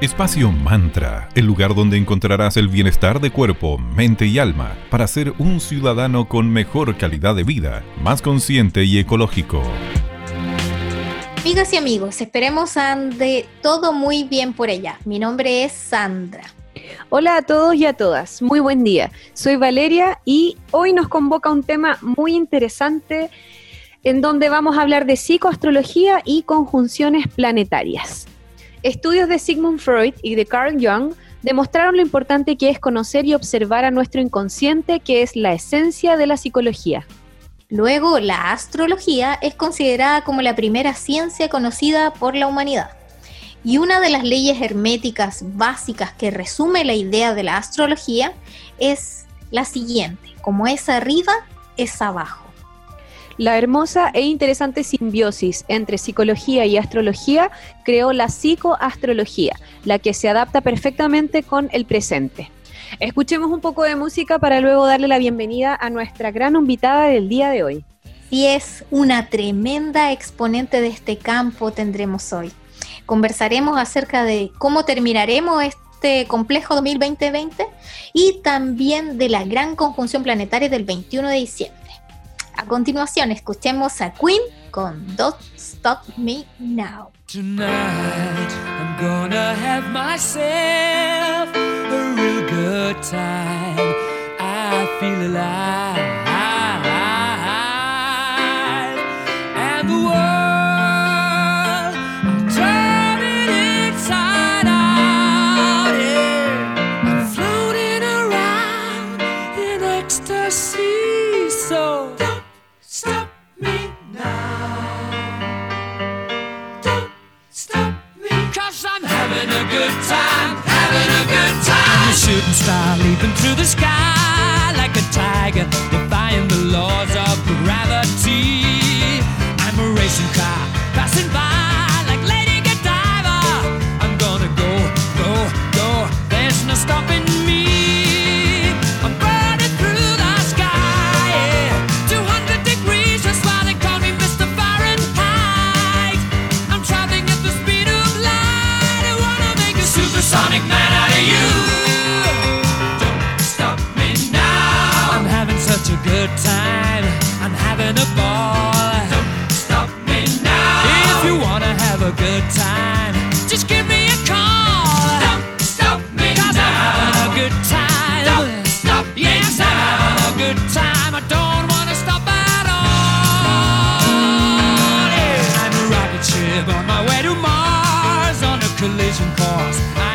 Espacio Mantra, el lugar donde encontrarás el bienestar de cuerpo, mente y alma para ser un ciudadano con mejor calidad de vida, más consciente y ecológico. Amigas y amigos, esperemos ande todo muy bien por ella. Mi nombre es Sandra. Hola a todos y a todas, muy buen día. Soy Valeria y hoy nos convoca un tema muy interesante en donde vamos a hablar de psicoastrología y conjunciones planetarias. Estudios de Sigmund Freud y de Carl Jung demostraron lo importante que es conocer y observar a nuestro inconsciente, que es la esencia de la psicología. Luego, la astrología es considerada como la primera ciencia conocida por la humanidad. Y una de las leyes herméticas básicas que resume la idea de la astrología es la siguiente, como es arriba, es abajo. La hermosa e interesante simbiosis entre psicología y astrología creó la psicoastrología, la que se adapta perfectamente con el presente. Escuchemos un poco de música para luego darle la bienvenida a nuestra gran invitada del día de hoy. Y es una tremenda exponente de este campo tendremos hoy. Conversaremos acerca de cómo terminaremos este complejo 2020 y también de la gran conjunción planetaria del 21 de diciembre. A continuación, escuchemos a Queen con Don't Stop Me Now. Tonight, I'm gonna have myself a real good time. I feel alive. to the sky. Collision course.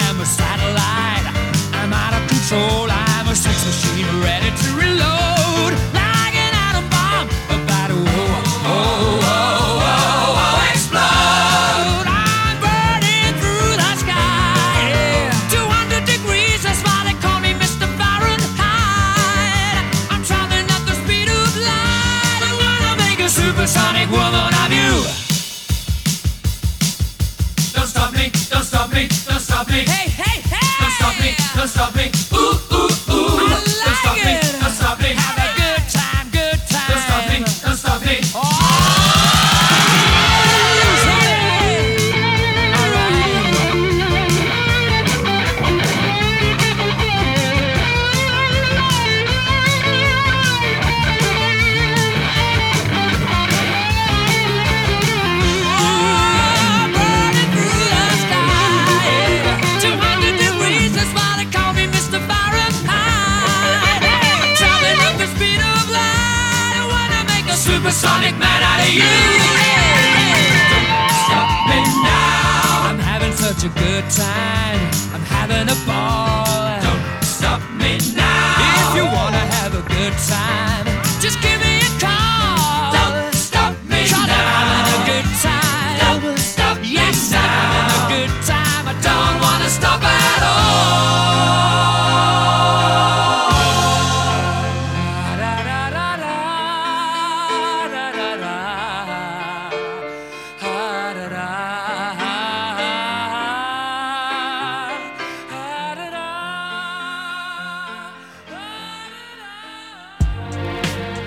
Time.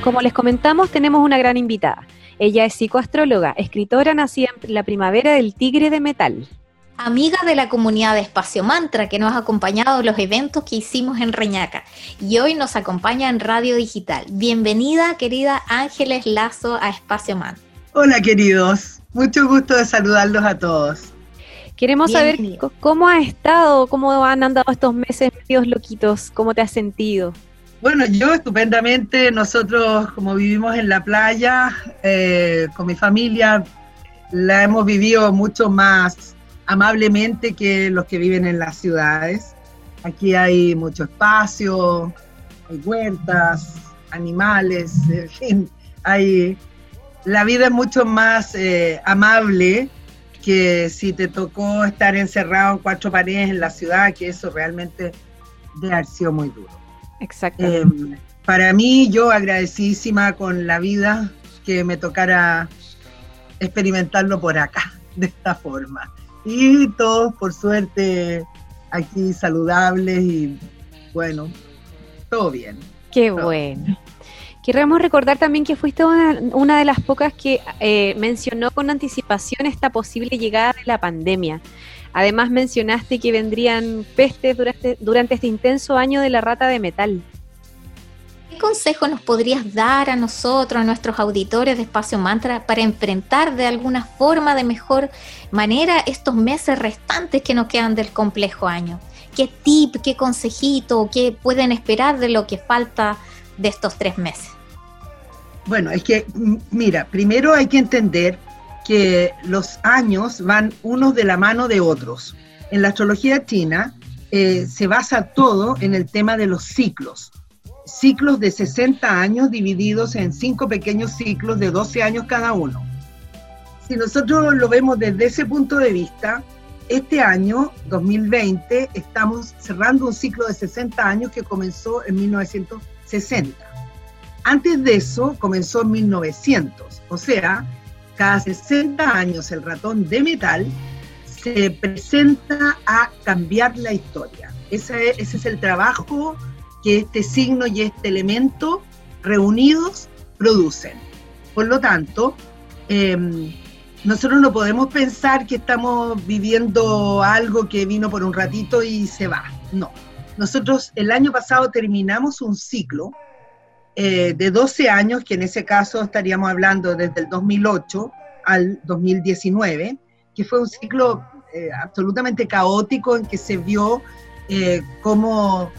Como les comentamos, tenemos una gran invitada. Ella es psicoastróloga, escritora nacida en la primavera del Tigre de Metal. amiga de la comunidad de Espacio Mantra, que nos ha acompañado en los eventos que hicimos en Reñaca y hoy nos acompaña en Radio Digital. Bienvenida, querida Ángeles Lazo, a Espacio Mantra. Hola, queridos. Mucho gusto de saludarlos a todos. Queremos saber cómo ha estado, cómo han andado estos meses medios loquitos, cómo te has sentido. Bueno, yo estupendamente, nosotros como vivimos en la playa, eh, con mi familia, la hemos vivido mucho más amablemente que los que viven en las ciudades. Aquí hay mucho espacio, hay huertas, animales, en fin, hay, la vida es mucho más eh, amable que si te tocó estar encerrado en cuatro paredes en la ciudad, que eso realmente de haber sido muy duro. Exacto. Em, para mí, yo agradecidísima con la vida que me tocara experimentarlo por acá, de esta forma y todos por suerte aquí saludables y bueno, todo bien. Qué bueno. Queremos recordar también que fuiste una, de las pocas que eh, mencionó con anticipación esta posible llegada de la pandemia. Además mencionaste que vendrían pestes durante, durante este intenso año de la rata de metal. ¿Qué consejo nos podrías dar a nosotros, a nuestros auditores de Espacio Mantra, para enfrentar de alguna forma, de mejor manera, estos meses restantes que nos quedan del complejo año? ¿Qué tip, qué consejito, qué pueden esperar de lo que falta de estos tres meses? Bueno, es que, mira, primero hay que entender que los años van unos de la mano de otros. En la astrología china eh, se basa todo en el tema de los ciclos ciclos de 60 años divididos en cinco pequeños ciclos de 12 años cada uno. Si nosotros lo vemos desde ese punto de vista, este año, 2020, estamos cerrando un ciclo de 60 años que comenzó en 1960. Antes de eso comenzó en 1900, o sea, cada 60 años el ratón de metal se presenta a cambiar la historia. Ese, ese es el trabajo que este signo y este elemento reunidos producen. Por lo tanto, em, nosotros no podemos pensar que estamos viviendo algo que vino por un ratito y se va. No. Nosotros el año pasado terminamos un ciclo eh, de 12 años, que en ese caso estaríamos hablando desde el 2008 al 2019, que fue un ciclo eh, absolutamente caótico en que se vio eh, cómo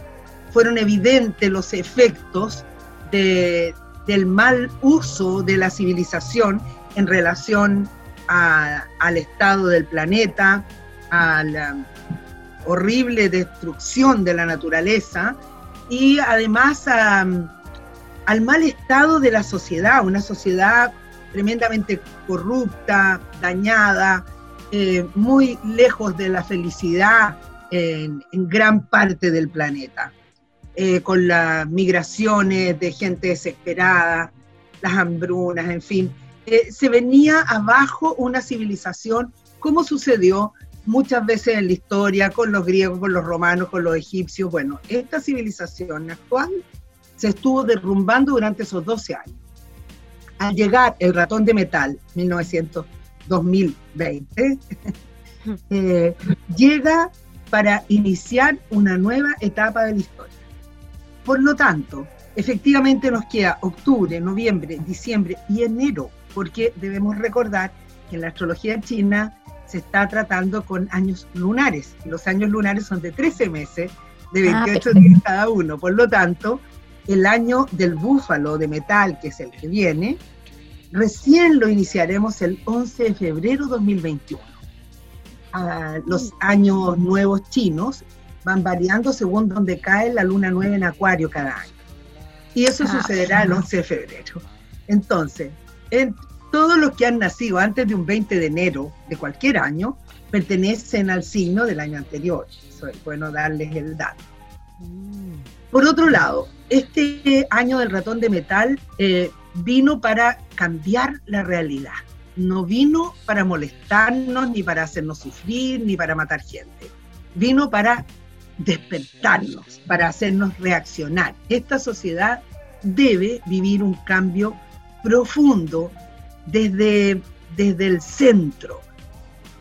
fueron evidentes los efectos del mal uso de la civilización en relación al estado del planeta, a la horrible destrucción de la naturaleza y además al mal estado de la sociedad, una sociedad tremendamente corrupta, dañada, eh, muy lejos de la felicidad en gran parte del planeta. Eh, con las migraciones de gente desesperada, las hambrunas, en fin. Eh, se venía abajo una civilización, como sucedió muchas veces en la historia con los griegos, con los romanos, con los egipcios. Bueno, esta civilización actual se estuvo derrumbando durante esos 12 años. Al llegar el ratón de metal, 1900, 2020, eh, llega para iniciar una nueva etapa de la historia. Por lo tanto, efectivamente nos queda octubre, noviembre, diciembre y enero, porque debemos recordar que en la astrología china se está tratando con años lunares. Los años lunares son de 13 meses, de 28 ah, días cada uno. Por lo tanto, el año del búfalo de metal, que es el que viene, recién lo iniciaremos el 11 de febrero de 2021. los años nuevos chinos van variando según donde cae la luna nueva en Acuario cada año. Y eso ah, sucederá el 11 de febrero. Entonces, en, todos los que han nacido antes de un 20 de enero de cualquier año pertenecen al signo del año anterior. Eso es bueno darles el dato. Por otro lado, este año del ratón de metal eh, vino para cambiar la realidad. No vino para molestarnos, ni para hacernos sufrir, ni para matar gente. Vino para despertarnos, para hacernos reaccionar. Esta sociedad debe vivir un cambio profundo desde, desde el centro.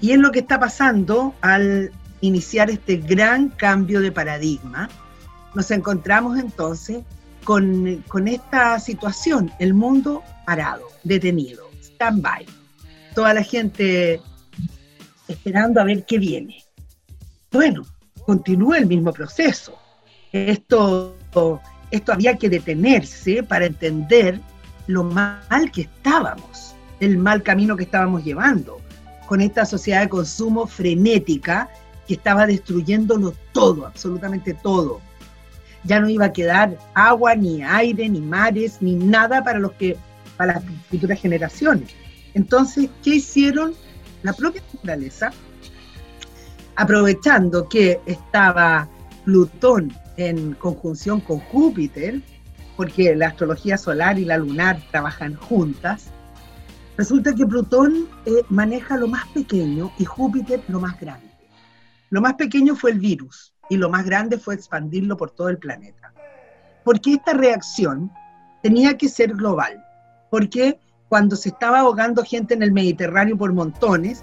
y es lo que está pasando al iniciar este gran cambio de paradigma. Nos encontramos entonces con, con esta situación, el mundo parado, detenido, stand-by. Toda la gente esperando a ver qué viene. Bueno, continúa el mismo proceso. Esto, esto había que detenerse para entender lo mal que estábamos, el mal camino que estábamos llevando, con esta sociedad de consumo frenética que estaba destruyéndolo todo, absolutamente todo. Ya no iba a quedar agua, ni aire, ni mares, ni nada para los que para las futuras generaciones. Entonces, ¿qué hicieron? La propia naturaleza, aprovechando que estaba Plutón en conjunción con Júpiter, porque la astrología solar y la lunar trabajan juntas, resulta que Plutón eh, maneja lo más pequeño y Júpiter lo más grande. Lo más pequeño fue el virus y lo más grande fue expandirlo por todo el planeta. Porque esta reacción tenía que ser global, porque cuando se estaba ahogando gente en el Mediterráneo por montones,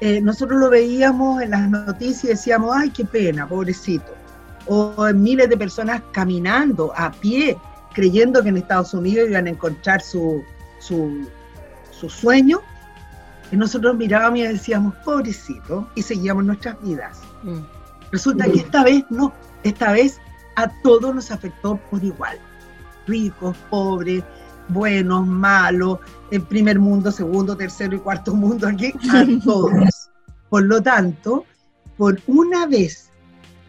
eh, nosotros lo veíamos en las noticias y decíamos, ay, qué pena, pobrecito. O miles de personas caminando a pie, creyendo que en Estados Unidos iban a encontrar su, su, su sueño. Y nosotros mirábamos y decíamos, pobrecito, y seguíamos nuestras vidas. Mm. Resulta que esta vez no, esta vez a todos nos afectó por igual. Ricos, pobres, buenos, malos, en primer mundo, segundo, tercero y cuarto mundo, aquí a todos. Por lo tanto, por una vez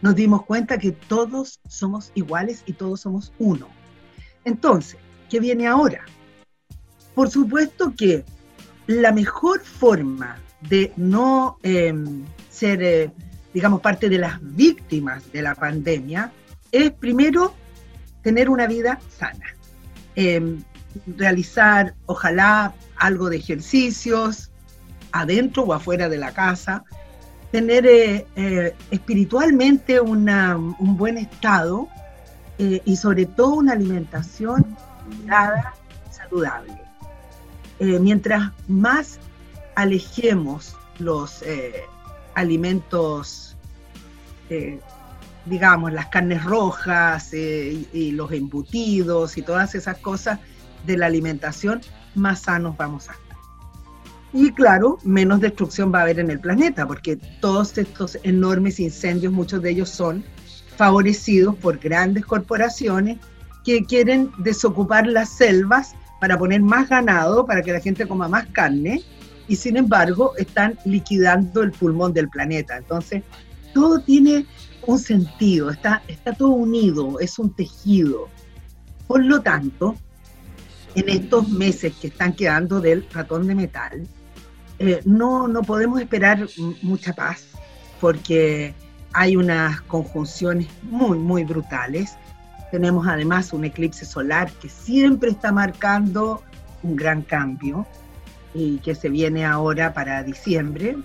nos dimos cuenta que todos somos iguales y todos somos uno. Entonces, ¿qué viene ahora? Por supuesto que la mejor forma de no em, ser, eh, digamos, parte de las víctimas de la pandemia es primero tener una vida sana. Em, realizar, ojalá, algo de ejercicios, adentro o afuera de la casa, tener eh, eh, espiritualmente un buen estado eh, y sobre todo una alimentación saludable. mientras más alejemos los alimentos, digamos, las carnes rojas y los embutidos y todas esas cosas, de la alimentación, más sanos vamos a estar. Y claro, menos destrucción va a haber en el planeta, porque todos estos enormes incendios, muchos de ellos son favorecidos por grandes corporaciones que quieren desocupar las selvas para poner más ganado, para que la gente coma más carne, y sin embargo están liquidando el pulmón del planeta. Entonces, todo tiene un sentido, está, está todo unido, es un tejido. Por lo tanto, en estos meses que están quedando del ratón de metal, eh, no, no podemos esperar mucha paz porque hay unas conjunciones muy, muy brutales. Tenemos además un eclipse solar que siempre está marcando un gran cambio y que se viene ahora para diciembre.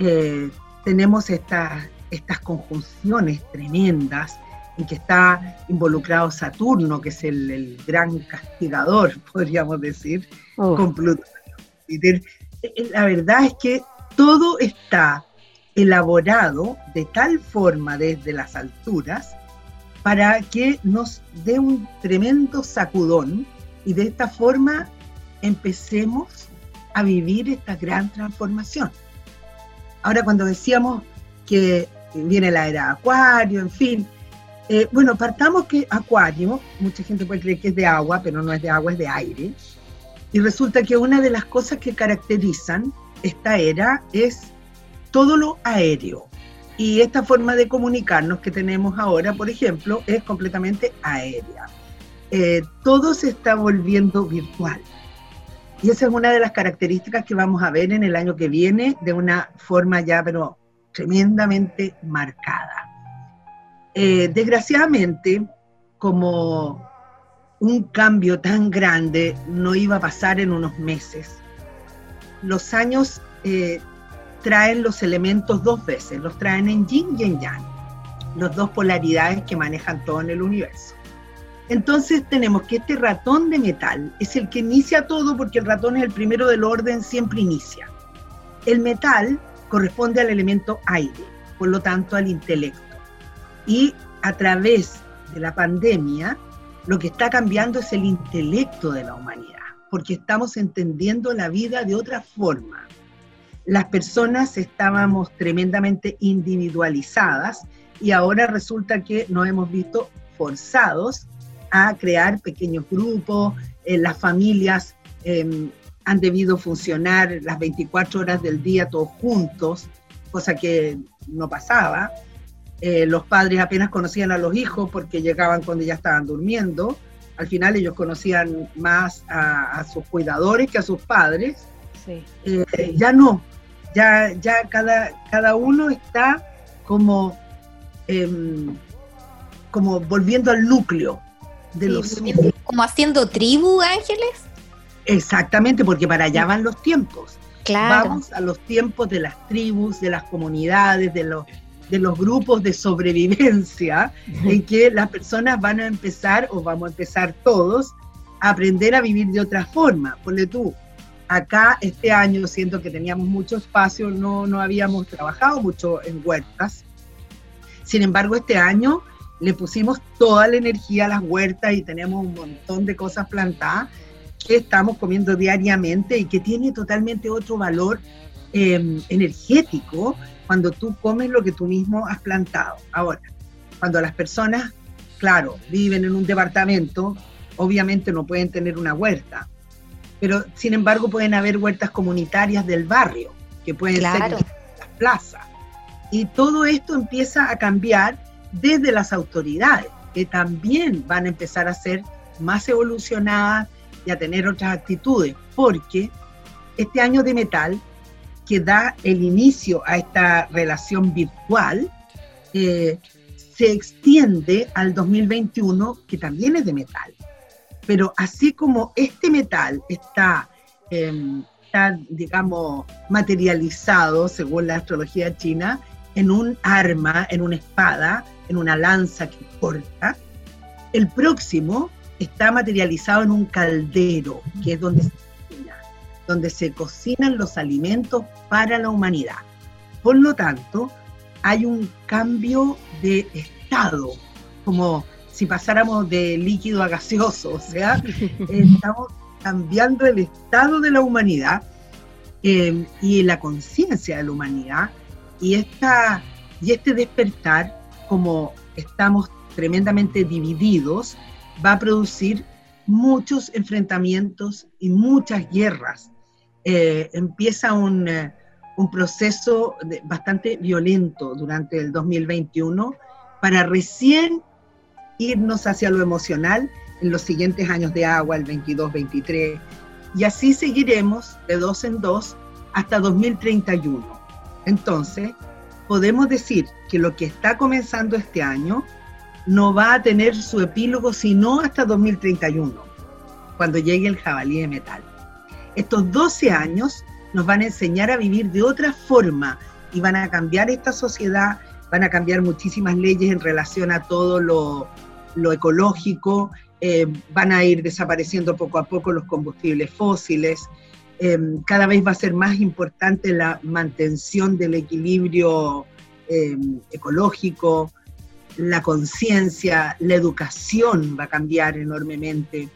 Eh, tenemos estas, estas conjunciones tremendas en que está involucrado Saturno, que es el, gran castigador, podríamos decir, oh. con Plutón. Eh, la verdad es que todo está elaborado de tal forma desde las alturas para que nos dé un tremendo sacudón y de esta forma empecemos a vivir esta gran transformación. Ahora cuando decíamos que viene la era Acuario, en fin, eh, bueno, partamos que Acuario, mucha gente puede creer que es de agua, pero no es de agua, es de aire. Y resulta que una de las cosas que caracterizan esta era es todo lo aéreo. Y esta forma de comunicarnos que tenemos ahora, por ejemplo, es completamente aérea. Eh, todo se está volviendo virtual. Y esa es una de las características que vamos a ver en el año que viene de una forma ya, pero tremendamente marcada. Eh, desgraciadamente, como un cambio tan grande no iba a pasar en unos meses, los años eh, traen los elementos dos veces, los traen en yin y en yang, las dos polaridades que manejan todo en el universo. Entonces tenemos que este ratón de metal es el que inicia todo porque el ratón es el primero del orden, siempre inicia. El metal corresponde al elemento aire, por lo tanto al intelecto. Y a través de la pandemia, lo que está cambiando es el intelecto de la humanidad, porque estamos entendiendo la vida de otra forma. Las personas estábamos tremendamente individualizadas y ahora resulta que nos hemos visto forzados a crear pequeños grupos, eh, las familias em, han debido funcionar las 24 horas del día todos juntos, cosa que no pasaba. Eh, los padres apenas conocían a los hijos porque llegaban cuando ya estaban durmiendo. Al final ellos conocían más a, sus cuidadores que a sus padres. Eh, ya no, ya, ya cada, cada uno está como, em, como volviendo al núcleo de los... Como haciendo tribu, Ángeles. Exactamente, porque para allá van los tiempos. Vamos a los tiempos de las tribus, de las comunidades, de los, de los grupos de sobrevivencia, en que las personas van a empezar, o vamos a empezar todos, a aprender a vivir de otra forma. Ponle tú, acá este año, siento que teníamos mucho espacio, no, no habíamos trabajado mucho en huertas. Sin embargo, este año le pusimos toda la energía a las huertas y tenemos un montón de cosas plantadas que estamos comiendo diariamente y que tiene totalmente otro valor em, energético cuando tú comes lo que tú mismo has plantado. Ahora, cuando las personas, claro, viven en un departamento, obviamente no pueden tener una huerta, pero sin embargo pueden haber huertas comunitarias del barrio, que pueden ser en las plazas. Y todo esto empieza a cambiar desde las autoridades, que también van a empezar a ser más evolucionadas, y a tener otras actitudes, porque este año de metal, que da el inicio a esta relación virtual, eh, se extiende al 2021, que también es de metal. Pero así como este metal está, em, está, digamos, materializado, según la astrología china, en un arma, en una espada, en una lanza que corta, el próximo está materializado en un caldero, que es donde se cocina, donde se cocinan los alimentos para la humanidad. Por lo tanto, hay un cambio de estado, como si pasáramos de líquido a gaseoso, o sea, estamos cambiando el estado de la humanidad eh, y la conciencia de la humanidad y, esta, y este despertar, como estamos tremendamente divididos, va a producir muchos enfrentamientos y muchas guerras. Eh, empieza un, eh, un proceso bastante violento durante el 2021 para recién irnos hacia lo emocional en los siguientes años de agua, el 22-23, y así seguiremos de dos en dos hasta 2031. Entonces, podemos decir que lo que está comenzando este año no va a tener su epílogo sino hasta 2031, cuando llegue el jabalí de metal. Estos 12 años nos van a enseñar a vivir de otra forma y van a cambiar esta sociedad, van a cambiar muchísimas leyes en relación a todo lo, ecológico, eh, van a ir desapareciendo poco a poco los combustibles fósiles, eh, cada vez va a ser más importante la mantención del equilibrio eh, ecológico, la conciencia, la educación va a cambiar enormemente,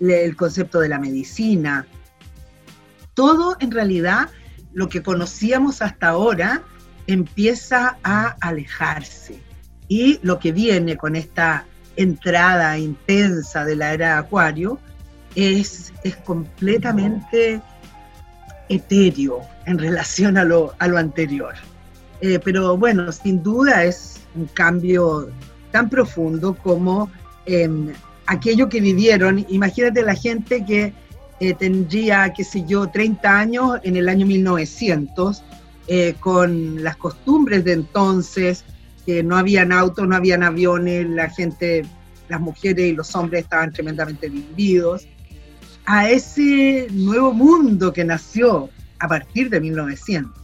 el concepto de la medicina, todo en realidad lo que conocíamos hasta ahora empieza a alejarse. Y lo que viene con esta entrada intensa de la era Acuario es, es completamente etéreo en relación a lo, a lo anterior. Eh, pero bueno, sin duda es un cambio tan profundo como em, aquello que vivieron. Imagínate la gente que eh, tendría, qué sé yo, 30 años en el año 1900, eh, con las costumbres de entonces, que no habían autos, no habían aviones, la gente, las mujeres y los hombres estaban tremendamente divididos, a ese nuevo mundo que nació a partir de 1900.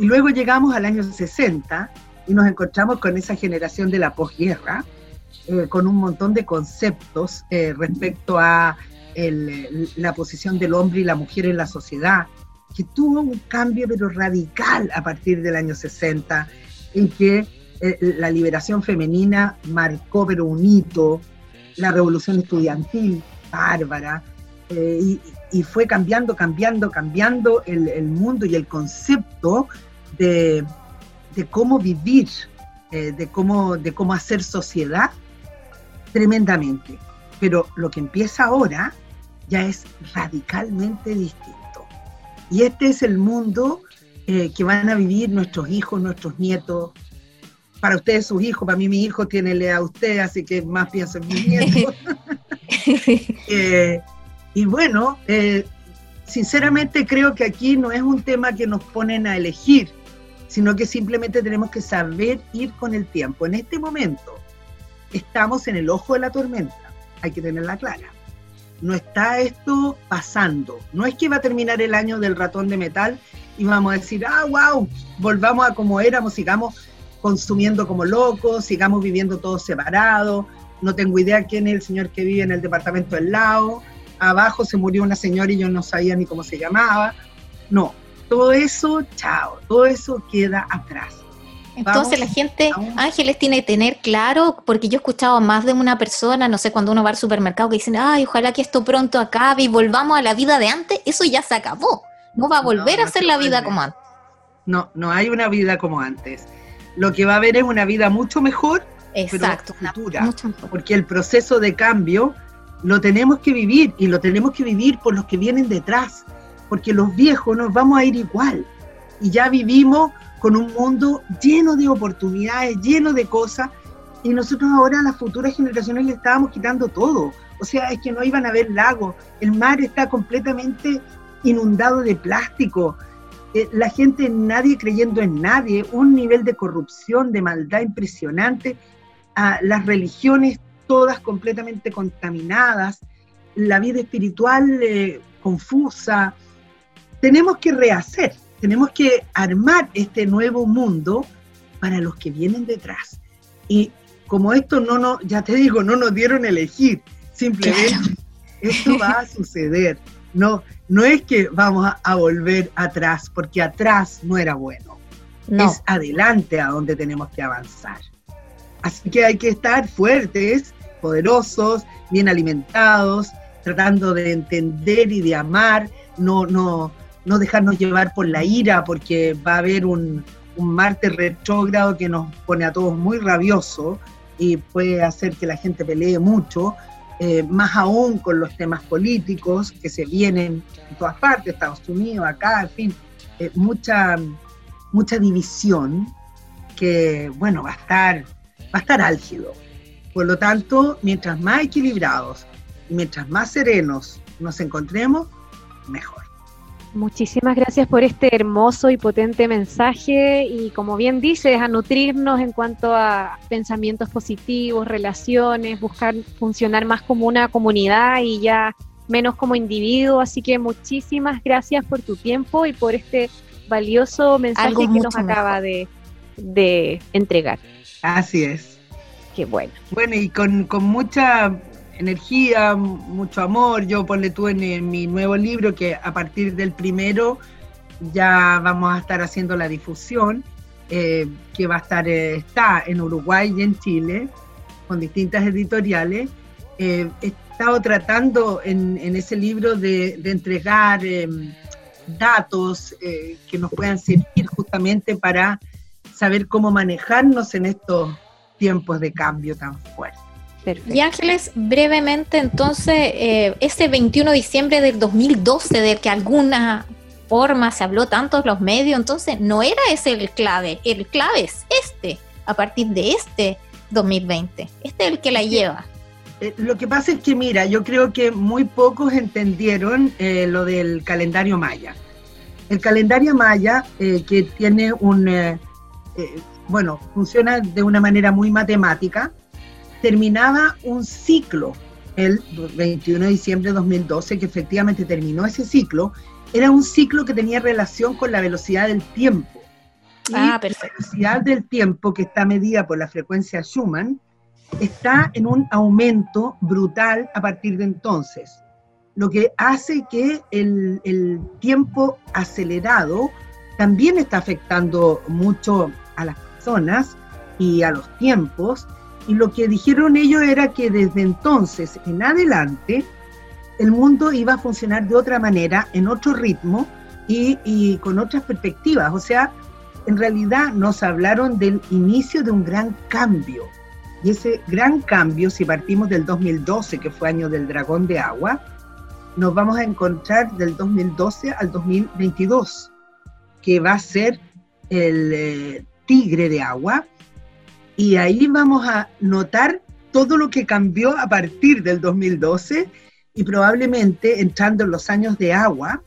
Y luego llegamos al año 60 y nos encontramos con esa generación de la posguerra, eh, con un montón de conceptos eh, respecto a la posición del hombre y la mujer en la sociedad, que tuvo un cambio pero radical a partir del año 60, en que eh, la liberación femenina marcó pero un hito, la revolución estudiantil bárbara, eh, y, fue cambiando, cambiando, cambiando el, mundo y el concepto de, cómo vivir, eh, de, cómo, de cómo hacer sociedad tremendamente. Pero lo que empieza ahora ya es radicalmente distinto. Y este es el mundo eh, que van a vivir nuestros hijos, nuestros nietos. Para ustedes sus hijos, para mí mi hijo tiene lea a usted, así que más pienso en mis nietos. Eh, y bueno, eh, sinceramente creo que aquí no es un tema que nos ponen a elegir, sino que simplemente tenemos que saber ir con el tiempo. En este momento estamos en el ojo de la tormenta, hay que tenerla clara no está esto pasando. No es que va a terminar el año del ratón de metal y vamos a decir, ah, wow, volvamos a como éramos, sigamos consumiendo como locos, sigamos viviendo todos separados. No tengo idea quién es el señor que vive en el departamento del lado. Abajo se murió una señora y yo no sabía ni cómo se llamaba. No, todo eso, chao, todo eso queda atrás. Entonces la gente, Ángeles, tiene que tener claro, porque yo he escuchado a más de una persona, no sé, cuando uno va al supermercado que dicen, ay, ojalá que esto pronto acabe y volvamos a la vida de antes, eso ya se acabó. No va a volver a ser la vida como antes. No, no hay una vida como antes. Lo que va a haber es una vida mucho mejor, Exacto, pero futura, porque el proceso de cambio lo tenemos que vivir y lo tenemos que vivir por los que vienen detrás, porque los viejos nos vamos a ir igual y ya vivimos con un mundo lleno de oportunidades, lleno de cosas, y nosotros ahora a las futuras generaciones le estábamos quitando todo. O sea, es que no iban a haber lagos, el mar está completamente inundado de plástico, eh, la gente, nadie creyendo en nadie, un nivel de corrupción, de maldad impresionante, las religiones todas completamente contaminadas, la vida espiritual eh, confusa. Tenemos que rehacer, tenemos que armar este nuevo mundo para los que vienen detrás. Y como esto no nos, ya te digo, no nos dieron elegir, simplemente esto va a suceder. No, no es que vamos a, volver atrás, porque atrás no era bueno. Es adelante a donde tenemos que avanzar. Así que hay que estar fuertes, poderosos, bien alimentados, tratando de entender y de amar, no, no, no dejarnos llevar por la ira, porque va a haber un, Marte retrógrado que nos pone a todos muy rabiosos y puede hacer que la gente pelee mucho, eh, más aún con los temas políticos que se vienen en todas partes, Estados Unidos, acá, en fin, eh, mucha, mucha división que, bueno, va a estar, va a estar álgido. Por lo tanto, mientras más equilibrados mientras más serenos nos encontremos, mejor. Muchísimas gracias por este hermoso y potente mensaje y como bien dices, a nutrirnos en cuanto a pensamientos positivos, relaciones, buscar funcionar más como una comunidad y ya menos como individuo. Así que muchísimas gracias por tu tiempo y por este valioso mensaje que nos acaba de, entregar. Así es. Qué bueno. Bueno, y con, con mucha energía, mucho amor. Yo ponle tú en, mi nuevo libro que a partir del primero ya vamos a estar haciendo la difusión, eh, que va a estar, eh, está en Uruguay y en Chile, con distintas editoriales. Eh, he estado tratando en, ese libro de, de entregar em, datos que nos puedan servir justamente para saber cómo manejarnos en estos tiempos de cambio tan fuertes. Y Ángeles, brevemente, entonces, eh, ese 21 de diciembre del 2012, del que alguna forma se habló tanto en los medios, entonces no era ese el clave, el clave es este, a partir de este 2020, este es el que la lleva. Eh, lo que pasa es que, mira, yo creo que muy pocos entendieron eh, lo del calendario maya. El calendario maya, que tiene un, bueno, funciona de una manera muy matemática, terminaba un ciclo el 21 de diciembre de 2012, que efectivamente terminó ese ciclo, era un ciclo que tenía relación con la velocidad del tiempo. ah, perfecto. La velocidad del tiempo, que está medida por la frecuencia Schumann, está en un aumento brutal a partir de entonces. lo que hace que el, el tiempo acelerado también está afectando mucho a las personas y a los tiempos. Y lo que dijeron ellos era que desde entonces en adelante el mundo iba a funcionar de otra manera, en otro ritmo y, con otras perspectivas. O sea, en realidad nos hablaron del inicio de un gran cambio. Y ese gran cambio, si partimos del 2012, que fue año del dragón de agua, nos vamos a encontrar del 2012 al 2022, que va a ser el eh, tigre de agua. Y ahí vamos a notar todo lo que cambió a partir del 2012 y probablemente entrando en los años de agua,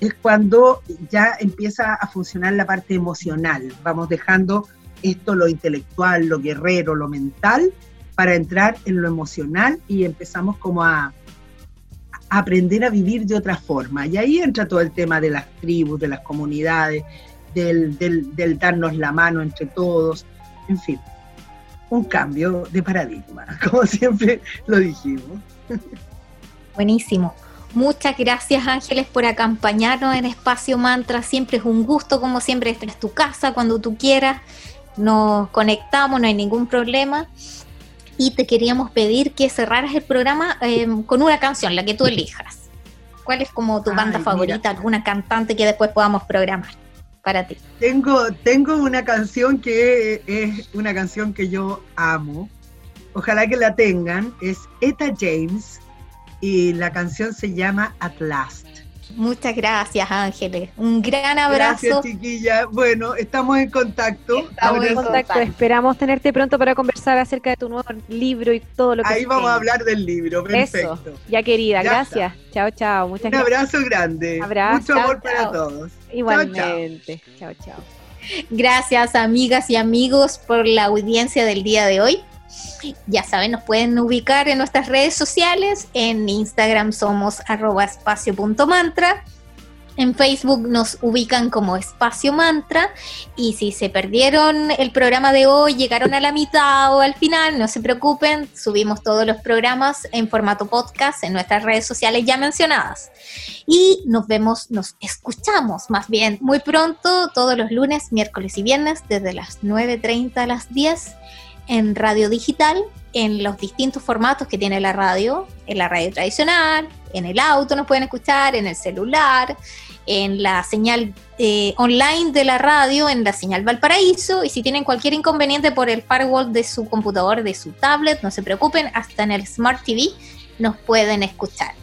es cuando ya empieza a funcionar la parte emocional. Vamos dejando esto, lo intelectual, lo guerrero, lo mental, para entrar en lo emocional y empezamos como a, aprender a vivir de otra forma. Y ahí entra todo el tema de las tribus, de las comunidades, del, del darnos la mano entre todos, en fin, un cambio de paradigma, como siempre lo dijimos. Buenísimo. Muchas gracias Ángeles por acompañarnos en Espacio Mantra. Siempre es un gusto, como siempre, esta es tu casa cuando tú quieras. Nos conectamos, no hay ningún problema. Y te queríamos pedir que cerraras el programa eh, con una canción, la que tú elijas. ¿Cuál es como tu banda Ay, favorita, mira. alguna cantante que después podamos programar para ti? Tengo, tengo una canción que es una canción que yo amo. Ojalá que la tengan. Es Eta James y la canción se llama At Last. Muchas gracias Ángeles. Un gran abrazo. Gracias, chiquilla. Bueno, estamos en contacto. Estamos en contacto. Esperamos tenerte pronto para conversar acerca de tu nuevo libro y todo lo que Ahí vamos a hablar del libro. Eso, Perfecto. ya querida, Ya gracias. Chao, chao. Muchas Un gracias. abrazo grande. Abrazo. Mucho amor Chao, para todos. Igualmente. Chao, chao. Gracias amigas y amigos por la audiencia del día de hoy. Ya saben, nos pueden ubicar en nuestras redes sociales. En Instagram somos arroba espacio.mantra. En Facebook nos ubican como Espacio Mantra. Y si se perdieron el programa de hoy, llegaron a la mitad o al final, no se preocupen, subimos todos los programas en formato podcast en nuestras redes sociales ya mencionadas. Y nos vemos, nos escuchamos más bien muy pronto, todos los lunes, miércoles y viernes, desde las 9.30 a las 10 en radio digital, en los distintos formatos que tiene la radio, en la radio tradicional, en el auto nos pueden escuchar, en el celular, en la señal eh, online de la radio, en la señal Valparaíso, y si tienen cualquier inconveniente por el firewall de su computador, de su tablet, no se preocupen, hasta en el Smart TV nos pueden escuchar.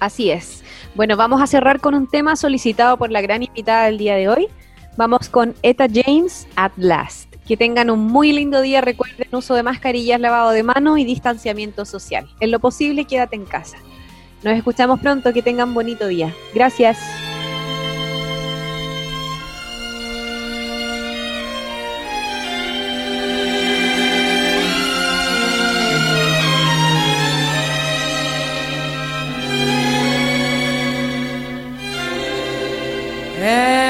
Así es. Bueno, vamos a cerrar con un tema solicitado por la gran invitada del día de hoy. Vamos con Eta James at Last. Que tengan un muy lindo día. Recuerden uso de mascarillas, lavado de manos y distanciamiento social. En lo posible, quédate en casa. Nos escuchamos pronto. Que tengan bonito día. Gracias. At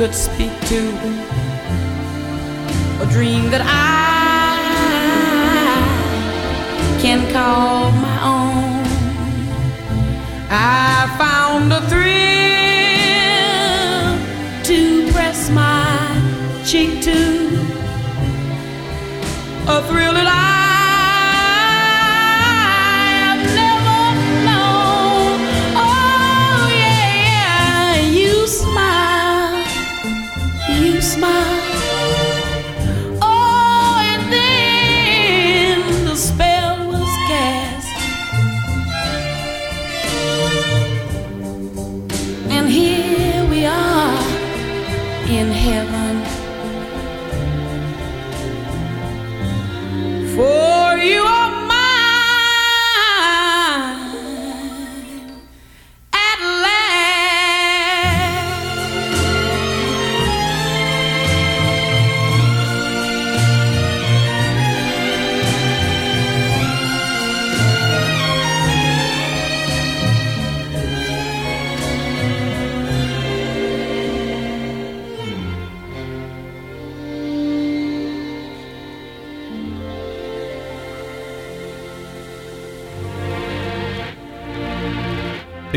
could speak to, a dream that I can call my own. I found a thrill to press my cheek to, a thrill that in heaven.